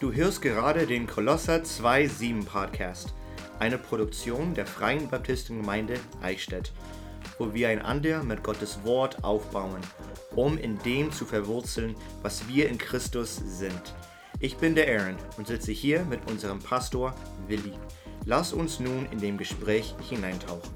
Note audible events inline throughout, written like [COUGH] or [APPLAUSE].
Du hörst gerade den Kolosser 2.7 Podcast, eine Produktion der Freien Baptistengemeinde Eichstätt, wo wir einander mit Gottes Wort aufbauen, um in dem zu verwurzeln, was wir in Christus sind. Ich bin der Aaron und sitze hier mit unserem Pastor Willi. Lass uns nun in dem Gespräch hineintauchen.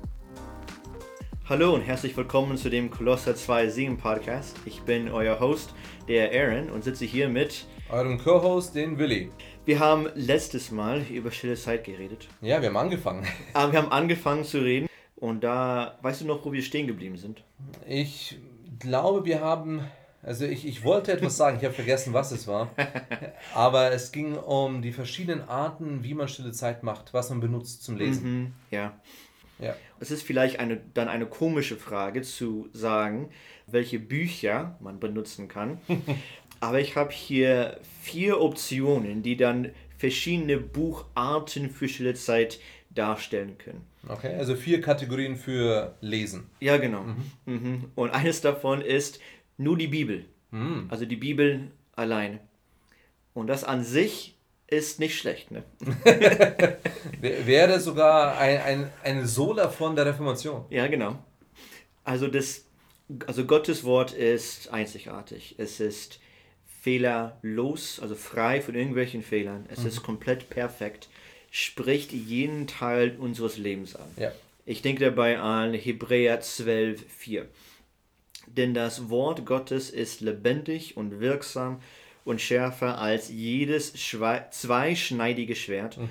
Hallo und herzlich willkommen zu dem Kolosser 2.7 Podcast. Ich bin euer Host, der Aaron, und sitze hier mit eurem Co-Host, den Willi. Wir haben letztes Mal über stille Zeit geredet. Ja, wir haben angefangen. [LAUGHS] Aber wir haben angefangen zu reden und da, weißt du noch, wo wir stehen geblieben sind? Ich glaube, wir haben, also ich, ich wollte etwas sagen, ich habe vergessen, was es war. [LAUGHS] Aber es ging um die verschiedenen Arten, wie man stille Zeit macht, was man benutzt zum Lesen. Mhm, ja. Ja. Es ist vielleicht eine, dann eine komische Frage zu sagen, welche Bücher man benutzen kann. [LAUGHS] Aber ich habe hier vier Optionen, die dann verschiedene Bucharten für stille Zeit darstellen können. Okay, also vier Kategorien für Lesen. Ja, genau. Mhm. Mhm. Und eines davon ist nur die Bibel. Mhm. Also die Bibel allein. Und das an sich ist nicht schlecht, ne? [LAUGHS] Wäre sogar ein, ein, eine Sola von der Reformation. Ja, genau. Also, das, also Gottes Wort ist einzigartig. Es ist fehlerlos, also frei von irgendwelchen Fehlern. Es mhm. ist komplett perfekt, spricht jeden Teil unseres Lebens an. Ja. Ich denke dabei an Hebräer 12, 4. Denn das Wort Gottes ist lebendig und wirksam und schärfer als jedes zweischneidige Schwert. Mhm.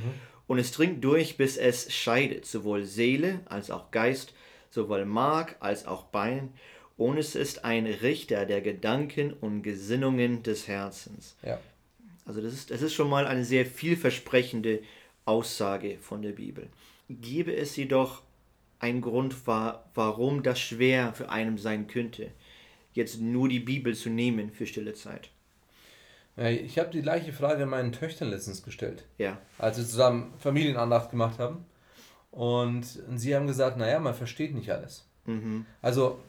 Und es dringt durch, bis es scheidet, sowohl Seele als auch Geist, sowohl Mark als auch Bein. Und es ist ein Richter der Gedanken und Gesinnungen des Herzens. Ja. Also das ist, das ist schon mal eine sehr vielversprechende Aussage von der Bibel. Gebe es jedoch einen Grund, warum das schwer für einen sein könnte, jetzt nur die Bibel zu nehmen für stille Zeit. Ich habe die gleiche Frage meinen Töchtern letztens gestellt. Ja. Als wir zusammen Familienandacht gemacht haben. Und sie haben gesagt, naja, man versteht nicht alles. Mhm. Also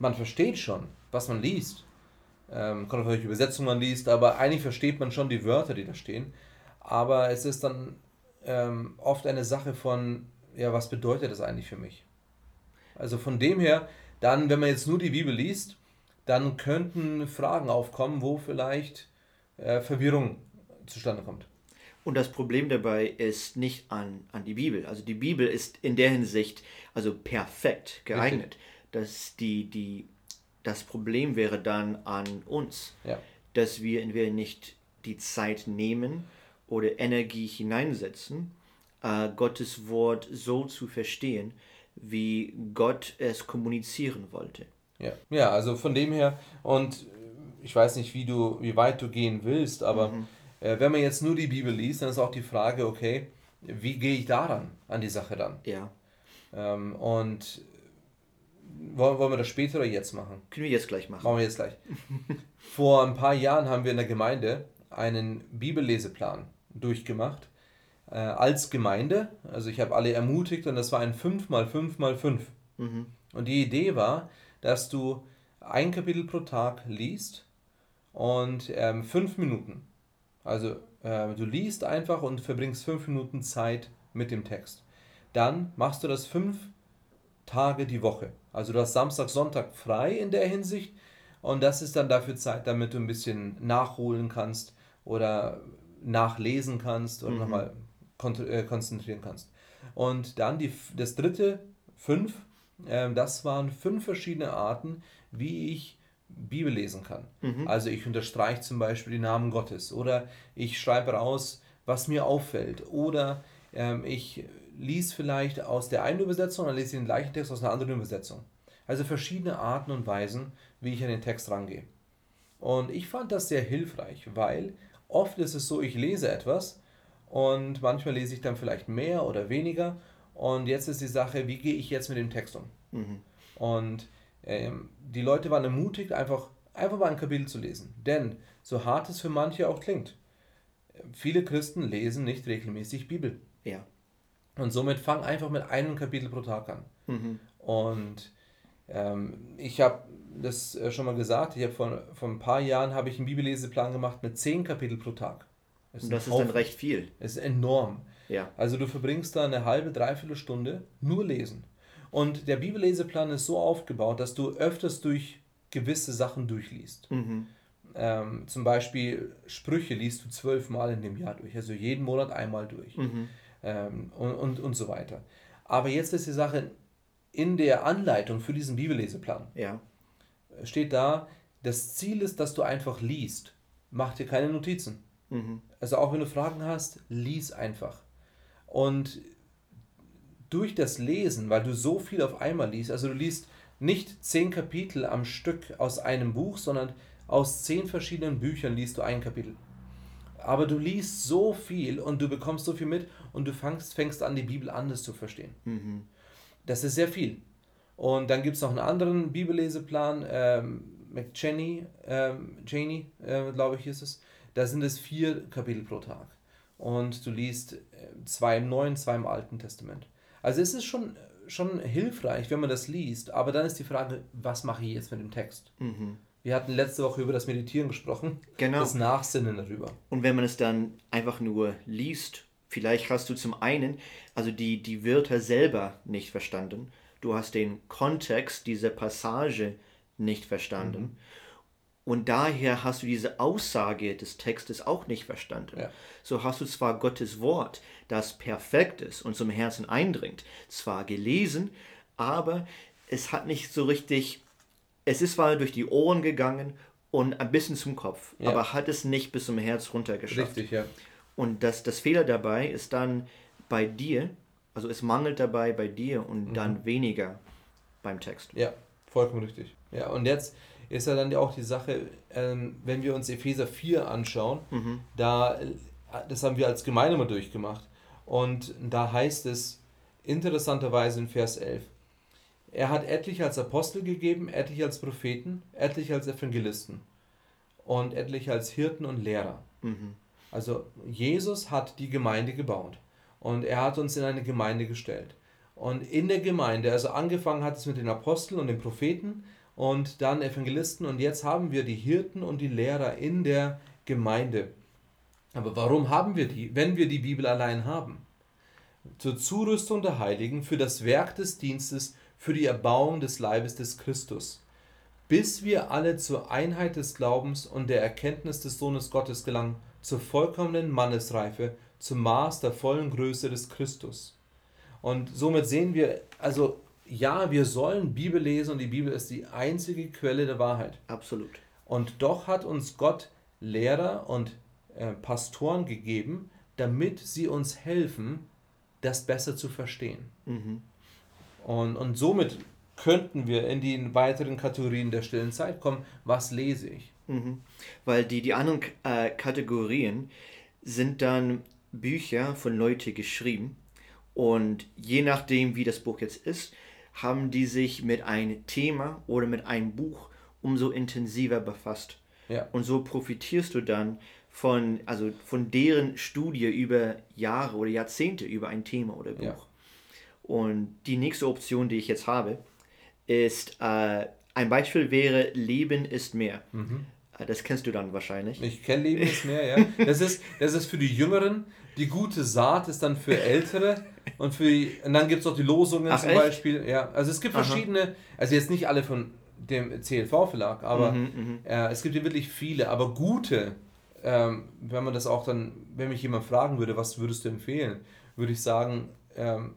man versteht schon, was man liest. Ähm, kommt auf welche Übersetzung man liest, aber eigentlich versteht man schon die Wörter, die da stehen. Aber es ist dann ähm, oft eine Sache von, ja, was bedeutet das eigentlich für mich? Also von dem her, dann, wenn man jetzt nur die Bibel liest, dann könnten Fragen aufkommen, wo vielleicht äh, Verwirrung zustande kommt. Und das Problem dabei ist nicht an, an die Bibel. Also die Bibel ist in der Hinsicht also perfekt geeignet. Dass die, die, das Problem wäre dann an uns, ja. dass wir entweder nicht die Zeit nehmen oder Energie hineinsetzen, äh, Gottes Wort so zu verstehen, wie Gott es kommunizieren wollte. Ja, ja also von dem her, und ich weiß nicht, wie, du, wie weit du gehen willst, aber mhm. äh, wenn man jetzt nur die Bibel liest, dann ist auch die Frage, okay, wie gehe ich daran, an die Sache dann? Ja. Ähm, und wollen, wollen wir das später oder jetzt machen? Können wir jetzt gleich machen. Machen wir jetzt gleich. [LAUGHS] Vor ein paar Jahren haben wir in der Gemeinde einen Bibelleseplan durchgemacht. Äh, als Gemeinde. Also ich habe alle ermutigt und das war ein 5x5x5. Mhm. Und die Idee war, dass du ein Kapitel pro Tag liest und ähm, fünf Minuten. Also äh, du liest einfach und verbringst fünf Minuten Zeit mit dem Text. Dann machst du das fünf Tage die Woche. Also du hast Samstag, Sonntag frei in der Hinsicht und das ist dann dafür Zeit, damit du ein bisschen nachholen kannst oder nachlesen kannst und mhm. nochmal äh, konzentrieren kannst. Und dann die, das dritte, fünf, äh, das waren fünf verschiedene Arten, wie ich Bibel lesen kann. Mhm. Also ich unterstreiche zum Beispiel die Namen Gottes oder ich schreibe raus, was mir auffällt oder ähm, ich lese vielleicht aus der einen Übersetzung, dann lese ich den gleichen Text aus einer anderen Übersetzung. Also verschiedene Arten und Weisen, wie ich an den Text rangehe. Und ich fand das sehr hilfreich, weil oft ist es so, ich lese etwas und manchmal lese ich dann vielleicht mehr oder weniger. Und jetzt ist die Sache, wie gehe ich jetzt mit dem Text um? Mhm. Und ähm, die Leute waren ermutigt, einfach, einfach mal ein Kapitel zu lesen. Denn, so hart es für manche auch klingt, viele Christen lesen nicht regelmäßig Bibel. Ja. Und somit fang einfach mit einem Kapitel pro Tag an. Mhm. Und ähm, ich habe das äh, schon mal gesagt, ich habe vor, vor ein paar Jahren habe ich einen Bibelleseplan gemacht mit zehn Kapitel pro Tag. Es Und das ist dann Haufen. recht viel. Es ist enorm. Ja. Also du verbringst da eine halbe, dreiviertel Stunde nur lesen. Und der Bibelleseplan ist so aufgebaut, dass du öfters durch gewisse Sachen durchliest. Mhm. Ähm, zum Beispiel Sprüche liest du zwölfmal in dem Jahr durch, also jeden Monat einmal durch. Mhm. Ähm, und, und, und so weiter. Aber jetzt ist die Sache, in der Anleitung für diesen Bibelleseplan Ja. steht da, das Ziel ist, dass du einfach liest. Mach dir keine Notizen. Mhm. Also auch wenn du Fragen hast, lies einfach. Und durch das Lesen, weil du so viel auf einmal liest, also du liest nicht zehn Kapitel am Stück aus einem Buch, sondern aus zehn verschiedenen Büchern liest du ein Kapitel. Aber du liest so viel und du bekommst so viel mit und du fängst, fängst an, die Bibel anders zu verstehen. Mhm. Das ist sehr viel. Und dann gibt es noch einen anderen Bibelleseplan, ähm, McCheney, ähm, Cheney, äh, glaube ich, ist es. Da sind es vier Kapitel pro Tag. Und du liest äh, zwei im Neuen, zwei im Alten Testament. Also es ist schon, schon hilfreich, wenn man das liest, aber dann ist die Frage, was mache ich jetzt mit dem Text? Mhm. Wir hatten letzte Woche über das Meditieren gesprochen, Genau. das Nachsinnen darüber. Und wenn man es dann einfach nur liest, vielleicht hast du zum einen, also die, die Wörter selber nicht verstanden, du hast den Kontext dieser Passage nicht verstanden und daher hast du diese Aussage des Textes auch nicht verstanden. Ja. So hast du zwar Gottes Wort, das perfekt ist und zum Herzen eindringt, zwar gelesen, aber es hat nicht so richtig, es ist zwar durch die Ohren gegangen und ein bisschen zum Kopf, Ja. aber hat es nicht bis zum Herz runtergeschafft. Richtig, ja. Und das, das Fehler dabei ist dann bei dir, also es mangelt dabei bei dir und Mhm. dann weniger beim Text. Ja, vollkommen richtig. Ja, und jetzt ist ja dann auch die Sache, ähm, wenn wir uns Epheser 4 anschauen, da, äh, das haben wir als Gemeinde mal durchgemacht. Und da heißt es interessanterweise in Vers 11, er hat etliche als Apostel gegeben, etliche als Propheten, etliche als Evangelisten und etliche als Hirten und Lehrer. Mhm. Also Jesus hat die Gemeinde gebaut und er hat uns in eine Gemeinde gestellt. Und in der Gemeinde, also angefangen hat es mit den Aposteln und den Propheten und dann Evangelisten und jetzt haben wir die Hirten und die Lehrer in der Gemeinde. Aber warum haben wir die, wenn wir die Bibel allein haben? Zur Zurüstung der Heiligen, für das Werk des Dienstes, für die Erbauung des Leibes des Christus, bis wir alle zur Einheit des Glaubens und der Erkenntnis des Sohnes Gottes gelangen, zur vollkommenen Mannesreife, zum Maß der vollen Größe des Christus. Und somit sehen wir, also ja, wir sollen Bibel lesen und die Bibel ist die einzige Quelle der Wahrheit. Absolut. Und doch hat uns Gott Lehrer und äh, Pastoren gegeben, damit sie uns helfen, das besser zu verstehen. Mhm. Und, und somit könnten wir in die weiteren Kategorien der stillen Zeit kommen. Was lese ich? Mhm. Weil die, die anderen äh, Kategorien sind dann Bücher von Leuten geschrieben und je nachdem, wie das Buch jetzt ist, haben die sich mit einem Thema oder mit einem Buch umso intensiver befasst. Ja. Und so profitierst du dann von, also von deren Studie über Jahre oder Jahrzehnte über ein Thema oder Buch. Ja. Und die nächste Option, die ich jetzt habe, ist, äh, ein Beispiel wäre Leben ist mehr. Äh, Das kennst du dann wahrscheinlich. Mhm. Ich kenne Leben ist mehr, ja. Das ist, das ist für die Jüngeren. Die gute Saat ist dann für Ältere. Und, für die, und dann gibt es auch die Losungen Ach, zum echt? Beispiel. Ja, also es gibt Aha. verschiedene, also jetzt nicht alle von dem CLV-Verlag, aber Mhm, äh, es gibt ja wirklich viele, aber gute, ähm, wenn man das auch dann, wenn mich jemand fragen würde, was würdest du empfehlen, würde ich sagen, ähm,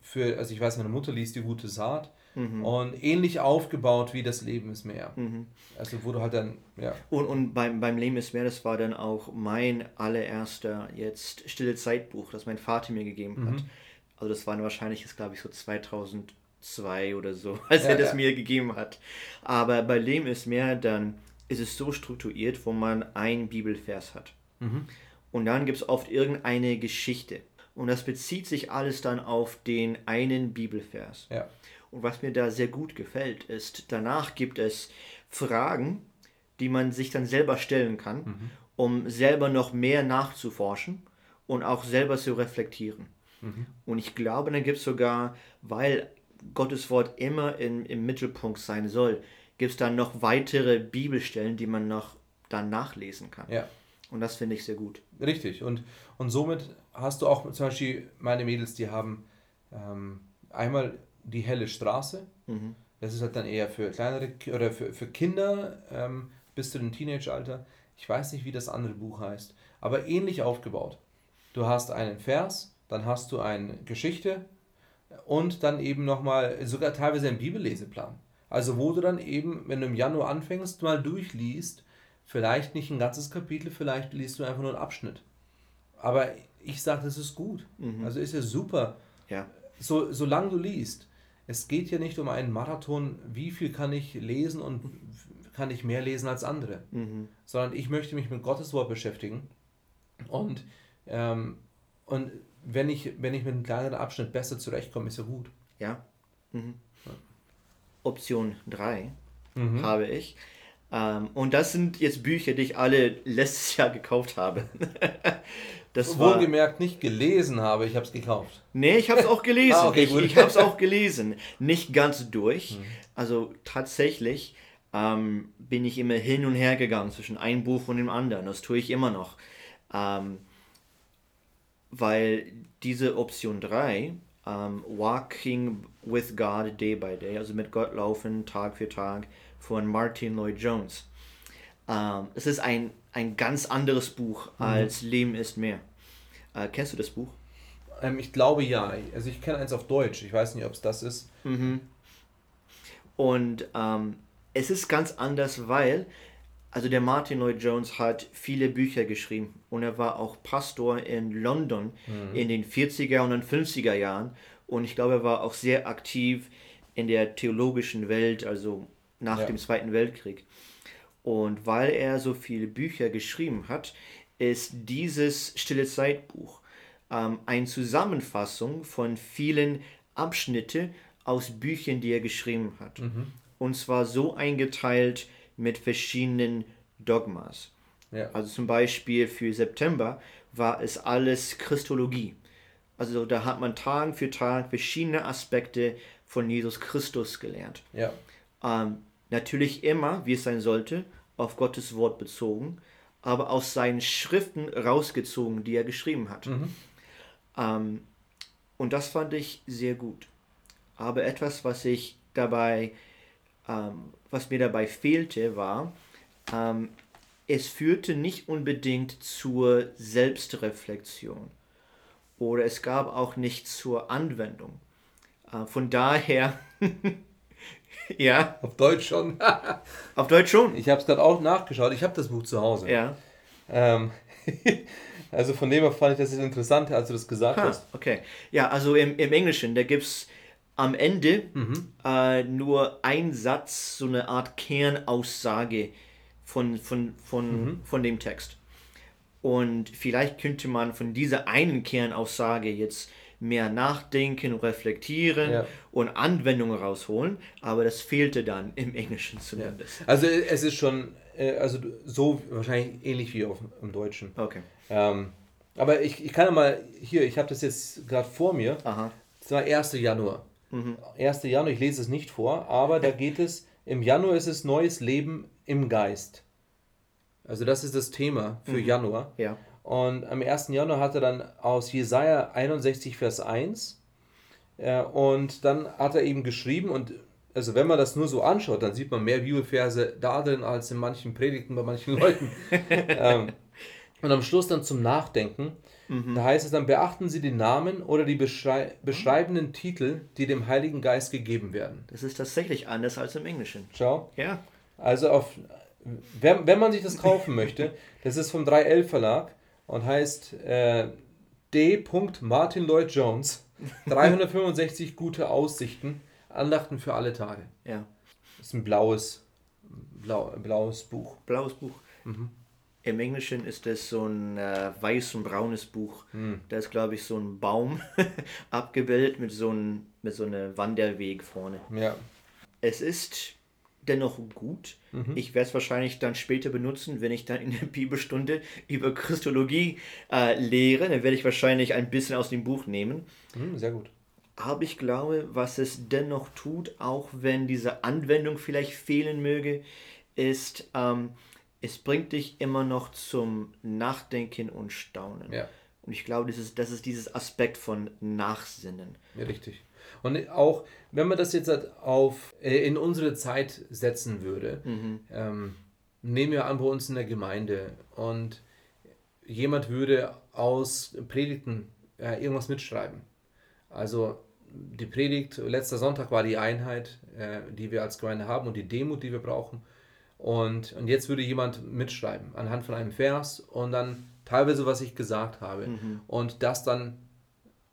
für, also ich weiß, meine Mutter liest die gute Saat Mhm. und ähnlich aufgebaut wie das Leben ist mehr. Mhm. Also wo du halt dann, ja, Und, und beim, beim Leben ist mehr, das war dann auch mein allererster jetzt stille Zeitbuch, das mein Vater mir gegeben hat. Mhm. Also das war dann wahrscheinlich, ist glaube ich so 2002 oder so, [LAUGHS] als Ja, er das ja. mir gegeben hat. Aber bei Leben ist mehr, dann ist es so strukturiert, wo man ein Bibelvers hat. Mhm. Und dann gibt es oft irgendeine Geschichte. Und das bezieht sich alles dann auf den einen Bibelvers. ja, Und was mir da sehr gut gefällt, ist, danach gibt es Fragen, die man sich dann selber stellen kann, um selber noch mehr nachzuforschen und auch selber zu reflektieren. Und ich glaube, dann gibt es sogar, weil Gottes Wort immer in, im Mittelpunkt sein soll, gibt es dann noch weitere Bibelstellen, die man noch dann nachlesen kann. ja. Und das finde ich sehr gut. Richtig. Und, und somit hast du auch zum Beispiel meine Mädels, die haben ähm, einmal die helle Straße. Mhm. Das ist halt dann eher für kleinere oder für, für Kinder ähm, bis zu dem Teenage-Alter. Ich weiß nicht, wie das andere Buch heißt, aber ähnlich aufgebaut. Du hast einen Vers, dann hast du eine Geschichte und dann eben nochmal, sogar teilweise einen Bibelleseplan. Also wo du dann eben, wenn du im Januar anfängst, mal durchliest, vielleicht nicht ein ganzes Kapitel, vielleicht liest du einfach nur einen Abschnitt. Aber ich sage, das ist gut. Also ist ja super Ja. so, solange du liest. Es geht ja nicht um einen Marathon, wie viel kann ich lesen und kann ich mehr lesen als andere, Mhm. sondern ich möchte mich mit Gottes Wort beschäftigen und, ähm, und wenn, ich, wenn ich mit einem kleineren Abschnitt besser zurechtkomme, ist ja gut. Ja. Mhm. Option 3 Mhm. habe ich. Ähm, und das sind jetzt Bücher, die ich alle letztes Jahr gekauft habe. Das. Wohlgemerkt nicht gelesen habe, ich habe es gekauft. Nee, ich habe es auch [LAUGHS] gelesen. Ah, okay, ich. Hm. ich habe es auch gelesen. Nicht ganz durch. Also tatsächlich ähm, bin ich immer hin und her gegangen zwischen einem Buch und dem anderen. Das tue ich immer noch. Ähm, weil diese Option 3, ähm, Walking with God Day by Day, also mit Gott laufen Tag für Tag von Martin Lloyd Jones. Ähm, es ist ein, ein ganz anderes Buch als Leben ist mehr. Äh, kennst du das Buch? Ähm, ich glaube ja. Also ich kenne eins auf Deutsch. Ich weiß nicht, ob es das ist. Und ähm, es ist ganz anders, weil, also der Martin Lloyd Jones hat viele Bücher geschrieben und er war auch Pastor in London in den 40er und den 50er Jahren und ich glaube, er war auch sehr aktiv in der theologischen Welt, also nach Ja. dem Zweiten Weltkrieg. Und weil er so viele Bücher geschrieben hat, ist dieses Stille Zeitbuch ähm, eine Zusammenfassung von vielen Abschnitte aus Büchern, die er geschrieben hat. Und zwar so eingeteilt mit verschiedenen Dogmas. Ja. Also zum Beispiel für September war es alles Christologie. Also da hat man Tag für Tag verschiedene Aspekte von Jesus Christus gelernt. Ja. Ähm, natürlich immer, wie es sein sollte, auf Gottes Wort bezogen, aber aus seinen Schriften rausgezogen, die er geschrieben hat. Ähm, und das fand ich sehr gut. Aber etwas, was ich dabei, ähm, was mir dabei fehlte, war, ähm, es führte nicht unbedingt zur Selbstreflexion oder es gab auch nicht zur Anwendung. Äh, von daher, [LAUGHS] ja, [LAUGHS] Auf Deutsch schon. [LAUGHS] auf Deutsch schon. ich habe es gerade auch nachgeschaut. Ich habe das Buch zu Hause. Ja, Ähm, [LAUGHS] also von dem her fand ich das interessant, als du das gesagt ah, hast. okay. Ja, also im, im Englischen, da gibt es am Ende äh, nur ein Satz, so eine Art Kernaussage von, von, von, von dem Text. Und vielleicht könnte man von dieser einen Kernaussage jetzt mehr nachdenken, reflektieren Ja. und Anwendungen rausholen, aber das fehlte dann im Englischen zumindest. Also es ist schon, äh, also so wahrscheinlich ähnlich wie auf, im Deutschen. Okay. Ähm, aber ich, ich kann ja mal, hier, ich habe das jetzt gerade vor mir. Aha. Das war 1. Januar. 1. Januar, ich lese es nicht vor, aber da geht es, im Januar ist es neues Leben im Geist. Also das ist das Thema für Januar. Ja. Und am 1. Januar hat er dann aus Jesaja 61, Vers 1. Äh, und dann hat er eben geschrieben, und also wenn man das nur so anschaut, dann sieht man mehr Bibelverse da drin als in manchen Predigten bei manchen Leuten. [LAUGHS] ähm, und am Schluss dann zum Nachdenken. Da heißt es dann, beachten Sie die Namen oder die beschrei beschreibenden Titel, die dem Heiligen Geist gegeben werden. Das ist tatsächlich anders als im Englischen. Schau. Ja. Also auf, wenn, wenn man sich das kaufen möchte, das ist vom 3L Verlag und heißt äh, D. Martin Lloyd Jones. [LAUGHS] 365 gute Aussichten, Andachten für alle Tage. Ja. Das ist ein blaues, blau, blaues Buch. Blaues Buch. Im Englischen ist es so ein äh, weiß und braunes Buch. Da ist, glaube ich, so ein Baum [LAUGHS] abgebildet mit so, ein, mit so einem Wanderweg vorne. Ja. Es ist dennoch gut. Ich werde es wahrscheinlich dann später benutzen, wenn ich dann in der [LAUGHS] Bibelstunde über Christologie äh, lehre. Dann werde ich wahrscheinlich ein bisschen aus dem Buch nehmen. Hm, sehr gut. Aber ich glaube, was es dennoch tut, auch wenn diese Anwendung vielleicht fehlen möge, ist, ähm, es bringt dich immer noch zum Nachdenken und Staunen. Ja. Und ich glaube, das ist, das ist dieses Aspekt von Nachsinnen. Ja, richtig. Und auch, wenn man das jetzt halt auf, äh, in unsere Zeit setzen würde, ähm, nehmen wir an bei uns in der Gemeinde und jemand würde aus Predigten äh, irgendwas mitschreiben. Also die Predigt, letzter Sonntag war die Einheit, äh, die wir als Gemeinde haben und die Demut, die wir brauchen. Und, und jetzt würde jemand mitschreiben anhand von einem Vers und dann teilweise, was ich gesagt habe. Und das dann,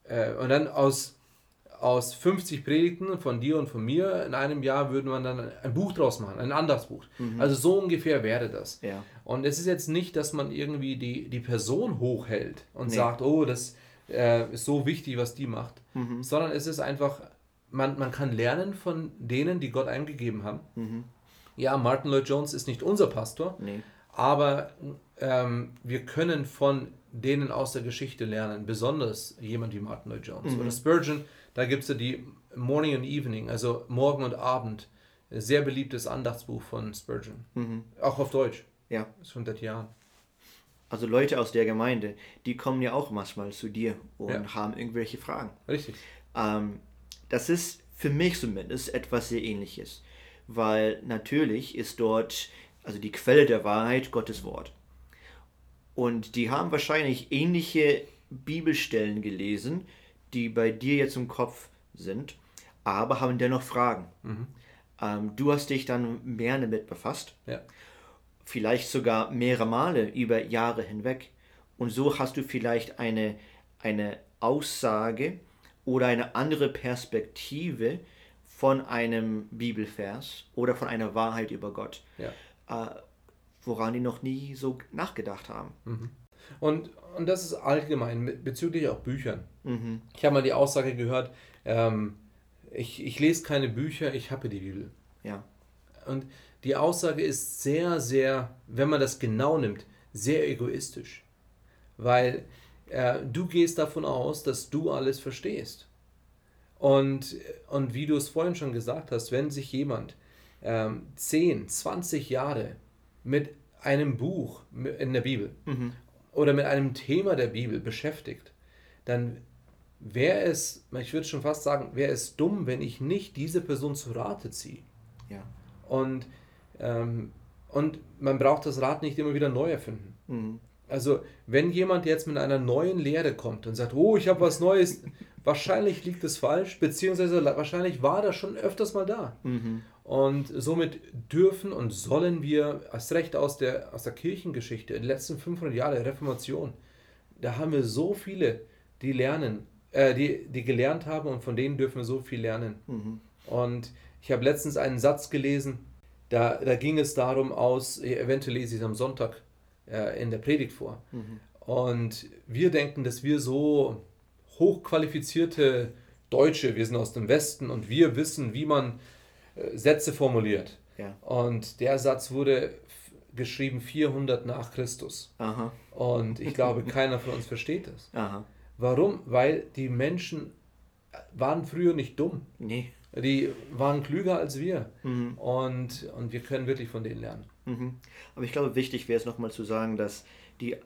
äh, und dann aus, aus 50 Predigten von dir und von mir in einem Jahr würde man dann ein Buch draus machen, ein Andachtsbuch. Also so ungefähr wäre das. Ja. Und es ist jetzt nicht, dass man irgendwie die, die Person hochhält und Nee. sagt, oh, das äh, ist so wichtig, was die macht, Mhm. sondern es ist einfach, man, man kann lernen von denen, die Gott einem gegeben haben. Mhm. Ja, Martin Lloyd Jones ist nicht unser Pastor, Nee. aber ähm, wir können von denen aus der Geschichte lernen, besonders jemand wie Martin Lloyd Jones. Oder Spurgeon, da gibt es ja die Morning and Evening, also Morgen und Abend, ein sehr beliebtes Andachtsbuch von Spurgeon. Auch auf Deutsch, Ja. ist schon seit Jahren. Also Leute aus der Gemeinde, die kommen ja auch manchmal zu dir und Ja. haben irgendwelche Fragen. Richtig. Ähm, das ist für mich zumindest etwas sehr ähnliches, weil natürlich ist dort, also die Quelle der Wahrheit Gottes Wort. Und die haben wahrscheinlich ähnliche Bibelstellen gelesen, die bei dir jetzt im Kopf sind, aber haben dennoch Fragen. Ähm, du hast dich dann mehr damit befasst Ja. vielleicht sogar mehrere Male über Jahre hinweg. Und so hast du vielleicht eine, eine Aussage oder eine andere Perspektive von einem Bibelvers oder von einer Wahrheit über Gott, Ja. äh, woran die noch nie so nachgedacht haben. Und, und das ist allgemein bezüglich auch Büchern. Mhm. Ich habe mal die Aussage gehört, ähm, ich, ich lese keine Bücher, ich habe die Bibel. Ja, Und die Aussage ist sehr, sehr, wenn man das genau nimmt, sehr egoistisch. Weil äh, du gehst davon aus, dass du alles verstehst. Und, und wie du es vorhin schon gesagt hast, wenn sich jemand ähm, 10, 20 Jahre mit einem Buch in der Bibel oder mit einem Thema der Bibel beschäftigt, dann wäre es, ich würde schon fast sagen, wäre es dumm, wenn ich nicht diese Person zu Rate ziehe. ja. Und, ähm, und man braucht das Rad nicht immer wieder neu erfinden. Mhm. Also, wenn jemand jetzt mit einer neuen Lehre kommt und sagt, oh, ich habe was Neues, wahrscheinlich liegt es falsch, beziehungsweise wahrscheinlich war das schon öfters mal da. Mhm. Und somit dürfen und sollen wir, erst recht aus der, aus der Kirchengeschichte, die letzten 500 Jahre Reformation, da haben wir so viele, die lernen, äh, die, die gelernt haben und von denen dürfen wir so viel lernen. Mhm. Und ich habe letztens einen Satz gelesen, da, da ging es darum aus, eventuell lese ich es am Sonntag äh, in der Predigt vor. Und wir denken, dass wir so hochqualifizierte Deutsche, wir sind aus dem Westen und wir wissen, wie man äh, Sätze formuliert. Ja. Und der Satz wurde geschrieben 400 nach Christus. Aha, Und ich glaube, [LAUGHS] keiner von uns versteht das. aha. Warum? Weil die Menschen waren früher nicht dumm. Nee. Die waren klüger als wir. Und, und wir können wirklich von denen lernen. Mhm. Aber ich glaube, wichtig wäre es nochmal zu sagen, dass die,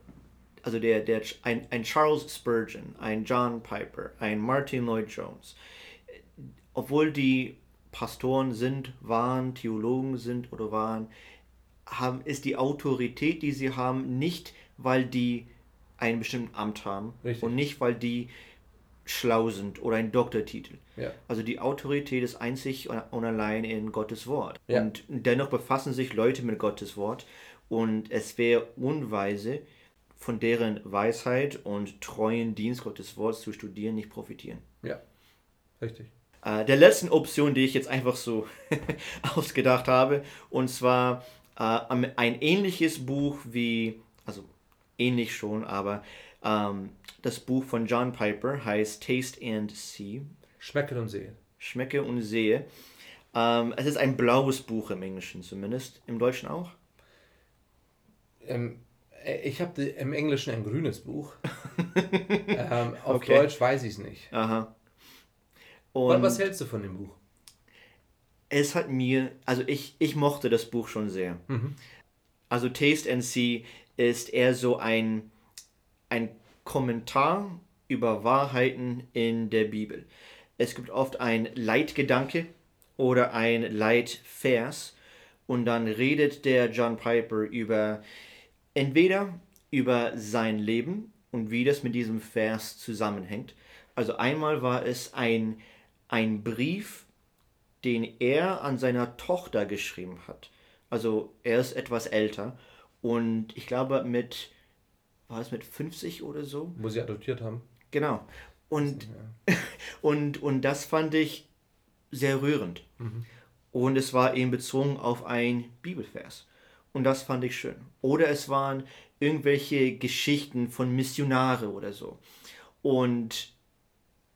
also der, der, ein, ein Charles Spurgeon, ein John Piper, ein Martin Lloyd Jones, obwohl die Pastoren sind, waren, Theologen sind oder waren, haben, ist die Autorität, die sie haben, nicht, weil die ein bestimmtes Amt haben Richtig. und nicht, weil die schlau sind oder einen Doktortitel. Ja. Also die Autorität ist einzig und allein in Gottes Wort. Ja. Und dennoch befassen sich Leute mit Gottes Wort und es wäre unweise, von deren Weisheit und treuen Dienst Gottes Wortes zu studieren, nicht profitieren. Ja, richtig. Äh, der letzten Option, die ich jetzt einfach so [LAUGHS] ausgedacht habe, und zwar äh, ein ähnliches Buch wie, also ähnlich schon, aber ähm, das Buch von John Piper heißt Taste and See, Schmecken und sehen. Schmecke und Sehe. Ähm, es ist ein blaues Buch im Englischen zumindest, im Deutschen auch. Ähm, äh, ich habe im Englischen ein grünes Buch. [LAUGHS] ähm, auf Okay. Deutsch weiß ich es nicht. Aha. Was, Und was hältst du von dem Buch? es hat mir, also ich, ich mochte das Buch schon sehr. Also Taste and See ist eher so ein, ein Kommentar über Wahrheiten in der Bibel. Es gibt oft ein Leitgedanke oder ein Leitvers und dann redet der John Piper über entweder über sein Leben und wie das mit diesem Vers zusammenhängt. Also einmal war es ein, ein Brief, den er an seiner Tochter geschrieben hat. Also er ist etwas älter und ich glaube mit, war es mit 50 oder so? Wo sie adoptiert haben. Genau. Und, ja. [LAUGHS] und, und das fand ich sehr rührend. Mhm. Und es war eben bezogen auf ein Bibelvers. Und das fand ich schön. Oder es waren irgendwelche Geschichten von Missionare oder so. Und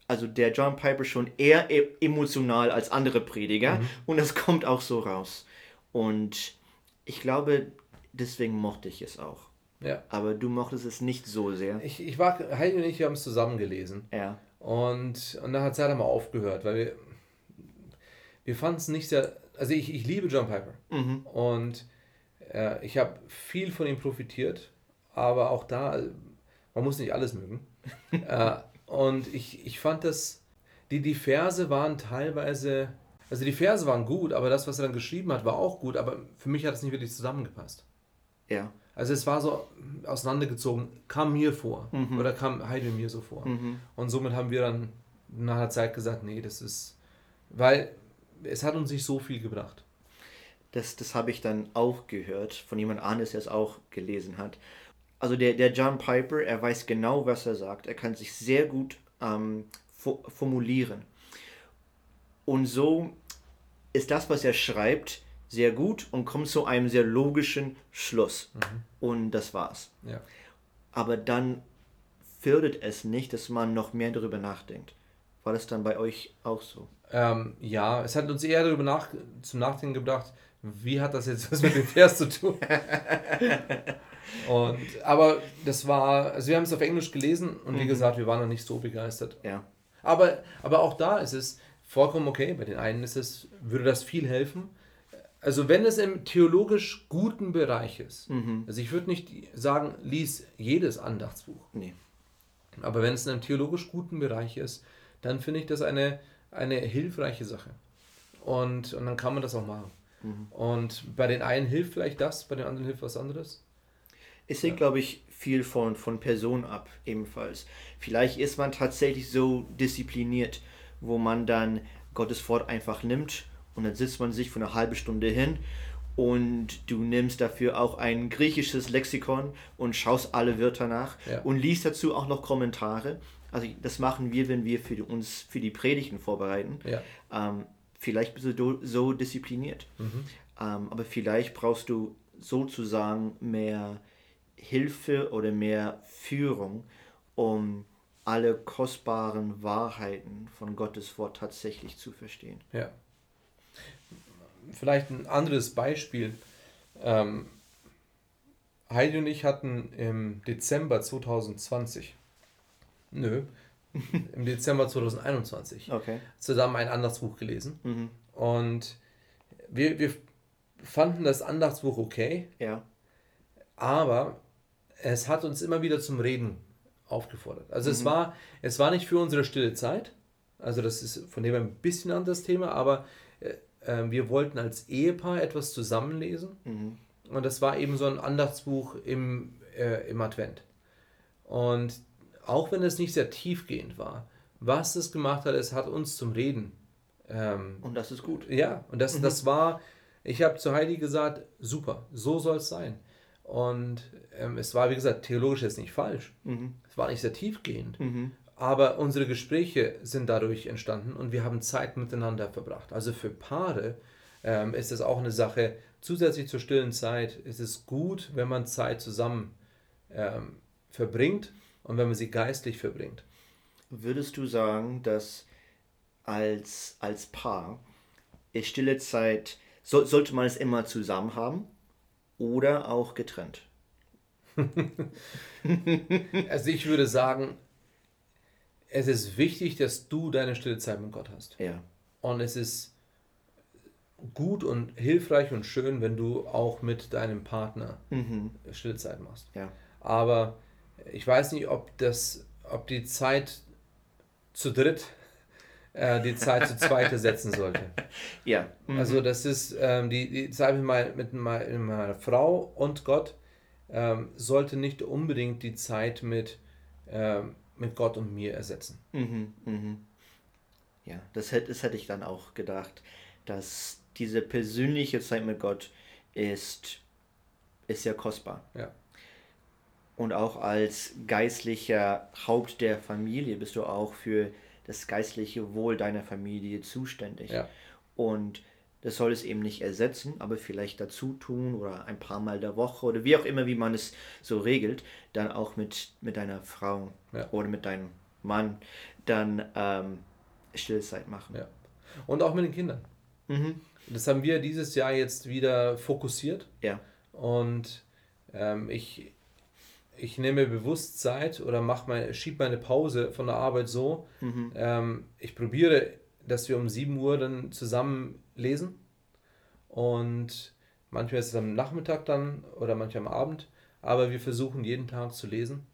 also der John Piper schon eher e-, emotional als andere Prediger. Mhm. Und das [LAUGHS] kommt auch so raus. Und ich glaube, deswegen mochte ich es auch. Ja. Aber du mochtest es nicht so sehr. Ich, ich war, Heidi und ich, wir haben es zusammen gelesen. Ja. Und, und dann hat es halt mal aufgehört, weil wir, wir fanden es nicht sehr, also ich, ich liebe John Piper. Mhm. Und äh, ich habe viel von ihm profitiert, aber auch da, man muss nicht alles mögen. [LAUGHS] äh, und ich, ich fand das, die, die Verse waren teilweise, also die Verse waren gut, aber das, was er dann geschrieben hat, war auch gut, aber für mich hat es nicht wirklich zusammengepasst. Ja. Also es war so auseinandergezogen, kam mir vor mhm. oder kam Heide mir so vor. Mhm. Und somit haben wir dann nach einer Zeit gesagt, nee, das ist, weil es hat uns nicht so viel gebracht. Das, das habe ich dann auch gehört von jemand anderes, der es auch gelesen hat. Also der, der John Piper, er weiß genau, was er sagt. Er kann sich sehr gut ähm, formulieren. Und so ist das, was er schreibt, sehr gut und kommt zu einem sehr logischen Schluss. Mhm. Und das war's. Ja. Aber dann fördert es nicht, dass man noch mehr darüber nachdenkt. War das dann bei euch auch so? Ähm, ja, es hat uns eher darüber nach, zum Nachdenken gebracht, wie hat das jetzt [LAUGHS] was mit dem Vers zu tun? [LAUGHS] und, aber das war, also wir haben es auf Englisch gelesen und mhm. wie gesagt, wir waren noch nicht so begeistert. Ja. Aber, aber auch da ist es vollkommen okay. Bei den einen ist es, würde das viel helfen. Also wenn es im theologisch guten Bereich ist, mhm. also ich würde nicht sagen, lies jedes Andachtsbuch. Nee. Aber wenn es in einem theologisch guten Bereich ist, dann finde ich das eine, eine hilfreiche Sache. Und, und dann kann man das auch machen. Mhm. Und bei den einen hilft vielleicht das, bei den anderen hilft was anderes. Es hängt, ja. glaube ich, viel von, von Person ab, ebenfalls. Vielleicht ist man tatsächlich so diszipliniert, wo man dann Gottes Wort einfach nimmt und dann sitzt man sich für eine halbe Stunde hin und du nimmst dafür auch ein griechisches Lexikon und schaust alle Wörter nach ja. und liest dazu auch noch Kommentare. Also das machen wir, wenn wir für uns für die Predigten vorbereiten. Ja. Ähm, vielleicht bist du so diszipliniert, mhm. ähm, aber vielleicht brauchst du sozusagen mehr Hilfe oder mehr Führung, um alle kostbaren Wahrheiten von Gottes Wort tatsächlich zu verstehen. Ja vielleicht ein anderes Beispiel. Ähm, Heidi und ich hatten im Dezember 2020, nö, im Dezember 2021 okay. zusammen ein Andachtsbuch gelesen. Mhm. Und wir, wir fanden das Andachtsbuch okay. Ja. Aber es hat uns immer wieder zum Reden aufgefordert. Also mhm. es, war, es war nicht für unsere stille Zeit. Also das ist von dem ein bisschen anderes Thema, aber äh, wir wollten als Ehepaar etwas zusammenlesen. Mhm. Und das war eben so ein Andachtsbuch im, äh, im Advent. Und auch wenn es nicht sehr tiefgehend war, was es gemacht hat, es hat uns zum Reden. Ähm, und das ist gut. Ja, und das, mhm. das war, ich habe zu Heidi gesagt, super, so soll es sein. Und ähm, es war, wie gesagt, theologisch jetzt nicht falsch. Mhm. Es war nicht sehr tiefgehend. Mhm. Aber unsere Gespräche sind dadurch entstanden und wir haben Zeit miteinander verbracht. Also für Paare ähm, ist es auch eine Sache, zusätzlich zur stillen Zeit ist es gut, wenn man Zeit zusammen ähm, verbringt und wenn man sie geistlich verbringt. Würdest du sagen, dass als, als Paar stille Zeit, so, sollte man es immer zusammen haben oder auch getrennt? [LAUGHS] also ich würde sagen, es ist wichtig, dass du deine stille Zeit mit Gott hast. Ja. Und es ist gut und hilfreich und schön, wenn du auch mit deinem Partner Mhm. Stillzeit machst. Ja. Aber ich weiß nicht, ob das, ob die Zeit zu dritt äh, die Zeit zu zweit ersetzen [LAUGHS] sollte. Ja. Mhm. Also das ist ähm, die, die Zeit mit, mein, mit, mein, mit meiner Frau und Gott ähm, sollte nicht unbedingt die Zeit mit, ähm, mit Gott und mir ersetzen. Mhm, mhm. Ja, das hätte, das hätte ich dann auch gedacht, dass diese persönliche Zeit mit Gott ist, ist sehr kostbar. Ja. Und auch als geistlicher Haupt der Familie bist du auch für das geistliche Wohl deiner Familie zuständig. Ja. Und das soll es eben nicht ersetzen, aber vielleicht dazu tun oder ein paar Mal der Woche oder wie auch immer, wie man es so regelt, dann auch mit, mit deiner Frau Ja. oder mit deinem Mann dann ähm, Stillzeit machen. Ja. Und auch mit den Kindern. Mhm. Das haben wir dieses Jahr jetzt wieder fokussiert. Ja. Und ähm, ich, ich nehme bewusst Zeit oder mach meine, schieb meine Pause von der Arbeit so. Mhm. Ähm, ich probiere, dass wir um 7 Uhr dann zusammen lesen. Und manchmal ist es am Nachmittag dann oder manchmal am Abend. Aber wir versuchen jeden Tag zu lesen,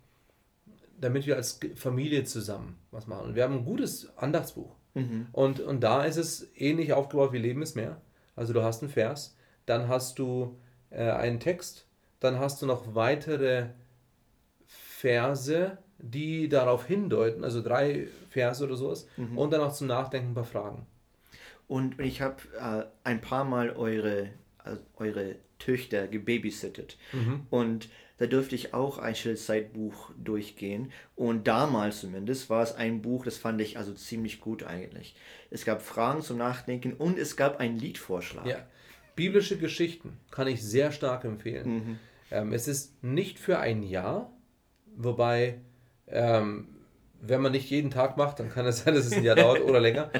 damit wir als Familie zusammen was machen. Und wir haben ein gutes Andachtsbuch. Mhm. Und, und da ist es ähnlich aufgebaut wie Leben ist mehr. Also du hast einen Vers, dann hast du äh, einen Text, dann hast du noch weitere Verse, die darauf hindeuten, also drei Verse oder sowas, und dann auch zum Nachdenken ein paar Fragen. Und ich habe äh, ein paar Mal eure, äh, eure Töchter gebabysittet. Und da durfte ich auch ein Stillzeitbuch durchgehen. Und damals zumindest war es ein Buch, das fand ich also ziemlich gut eigentlich. Es gab Fragen zum Nachdenken und es gab einen Liedvorschlag. Ja. Biblische Geschichten kann ich sehr stark empfehlen. Ähm, es ist nicht für ein Jahr, wobei, ähm, wenn man nicht jeden Tag macht, dann kann es [LAUGHS] sein, dass es ein Jahr dauert oder länger.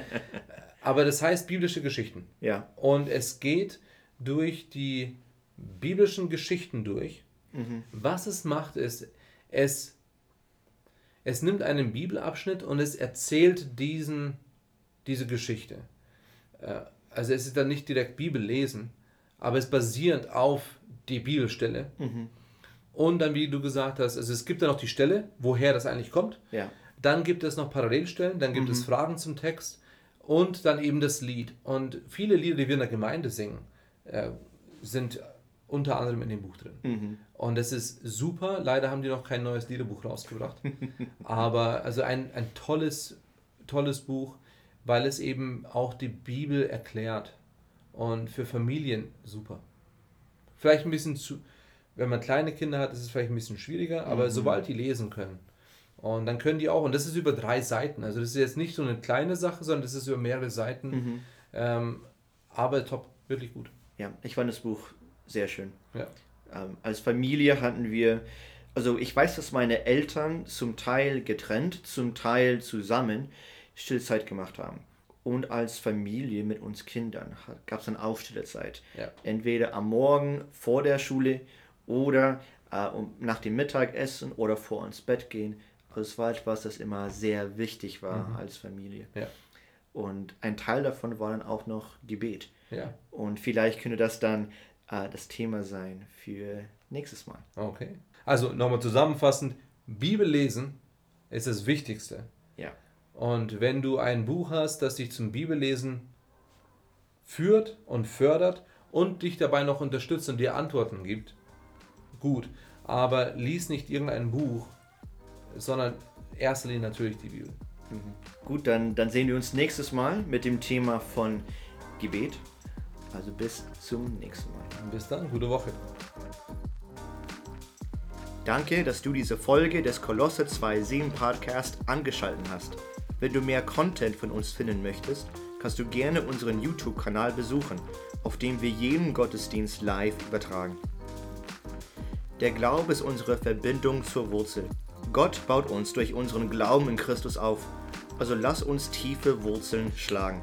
Aber das heißt biblische Geschichten. Ja. Und es geht durch die biblischen Geschichten durch. Was es macht, ist, es, es nimmt einen Bibelabschnitt und es erzählt diesen, diese Geschichte. Äh, Also es ist dann nicht direkt Bibellesen, aber es basierend auf die Bibelstelle. Und dann, wie du gesagt hast, also es gibt dann noch die Stelle, woher das eigentlich kommt. Ja. Dann gibt es noch Parallelstellen, dann gibt es Fragen zum Text und dann eben das Lied. Und viele Lieder, die wir in der Gemeinde singen, äh, sind unter anderem in dem Buch drin. Und das ist super. Leider haben die noch kein neues Liederbuch rausgebracht. [LAUGHS] Aber also ein, ein tolles, tolles Buch, weil es eben auch die Bibel erklärt. Und für Familien super. Vielleicht ein bisschen zu, wenn man kleine Kinder hat, ist es vielleicht ein bisschen schwieriger, aber sobald die lesen können, und dann können die auch, und das ist über drei Seiten, also das ist jetzt nicht so eine kleine Sache, sondern das ist über mehrere Seiten, ähm, aber top, wirklich gut. Ja, ich fand das Buch sehr schön. Ja. Ähm, als Familie hatten wir, also ich weiß, dass meine Eltern zum Teil getrennt, zum Teil zusammen Stillzeit gemacht haben. Und als Familie mit uns Kindern gab es dann auch Stillzeit. Ja. Entweder am Morgen vor der Schule oder äh, um, nach dem Mittagessen oder vor ins Bett gehen. Also es war etwas, das immer sehr wichtig war als Familie. Ja. Und ein Teil davon war dann auch noch Gebet. Ja, Und vielleicht könnte das dann äh, das Thema sein für nächstes Mal. okay. Also nochmal zusammenfassend, Bibel lesen ist das Wichtigste. Ja. Und wenn du ein Buch hast, das dich zum Bibellesen führt und fördert und dich dabei noch unterstützt und dir Antworten gibt, gut. Aber lies nicht irgendein Buch, sondern in erster Linie natürlich die Bibel. Gut, dann, dann sehen wir uns nächstes Mal mit dem Thema von Gebet. Also bis zum nächsten Mal. Bis dann, gute Woche. Danke, dass du diese Folge des Kolosse 2.7 Podcast angeschaltet hast. Wenn du mehr Content von uns finden möchtest, kannst du gerne unseren YouTube-Kanal besuchen, auf dem wir jeden Gottesdienst live übertragen. Der Glaube ist unsere Verbindung zur Wurzel. Gott baut uns durch unseren Glauben in Christus auf. Also lass uns tiefe Wurzeln schlagen.